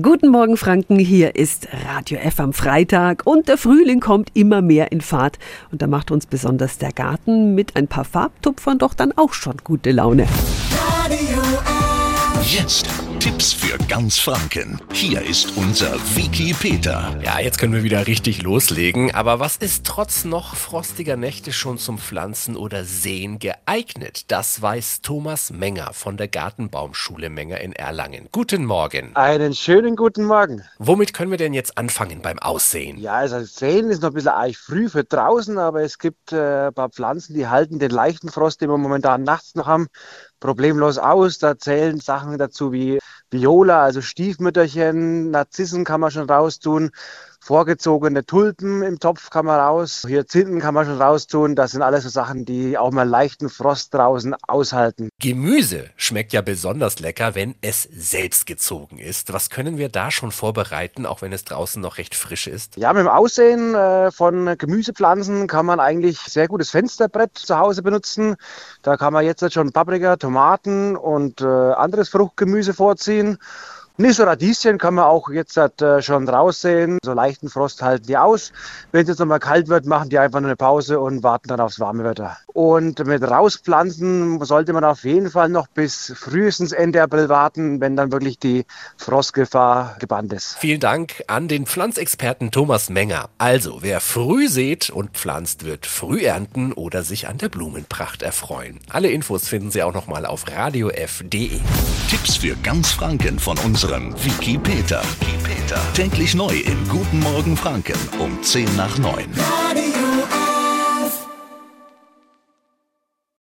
Guten Morgen Franken, hier ist Radio F am Freitag und der Frühling kommt immer mehr in Fahrt und da macht uns besonders der Garten mit ein paar Farbtupfern doch dann auch schon gute Laune. Radio F. Jetzt Tipps für ganz Franken. Hier ist unser Wiki Peter. Ja, jetzt können wir wieder richtig loslegen. Aber was ist trotz noch frostiger Nächte schon zum Pflanzen oder Sehen geeignet? Das weiß Thomas Menger von der Gartenbaumschule Menger in Erlangen. Guten Morgen. Einen schönen guten Morgen. Womit können wir denn jetzt anfangen beim Aussehen? Ja, also sehen ist noch ein bisschen eigentlich früh für draußen, aber es gibt äh, ein paar Pflanzen, die halten den leichten Frost, den wir momentan nachts noch haben, problemlos aus. Da zählen Sachen dazu wie Viola, also Stiefmütterchen, Narzissen kann man schon raustun, vorgezogene Tulpen im Topf kann man raus, Hyazinthen kann man schon raustun. Das sind alles so Sachen, die auch mal leichten Frost draußen aushalten. Gemüse schmeckt ja besonders lecker, wenn es selbst gezogen ist. Was können wir da schon vorbereiten, auch wenn es draußen noch recht frisch ist? Ja, mit dem Aussehen äh, von Gemüsepflanzen kann man eigentlich sehr gutes Fensterbrett zu Hause benutzen. Da kann man jetzt schon Paprika, Tomaten und äh, anderes Fruchtgemüse vorziehen. Nee, so Radieschen kann man auch jetzt äh, schon raussehen. So leichten Frost halten die aus. Wenn es jetzt nochmal kalt wird, machen die einfach nur eine Pause und warten dann aufs warme Wetter. Und mit Rauspflanzen sollte man auf jeden Fall noch bis frühestens Ende April warten, wenn dann wirklich die Frostgefahr gebannt ist. Vielen Dank an den Pflanzexperten Thomas Menger. Also, wer früh sät und pflanzt, wird früh ernten oder sich an der Blumenpracht erfreuen. Alle Infos finden Sie auch nochmal auf radiof.de. Tipps für ganz Franken von unserem Wiki Peter. Täglich neu im Guten Morgen Franken um 10 nach 9.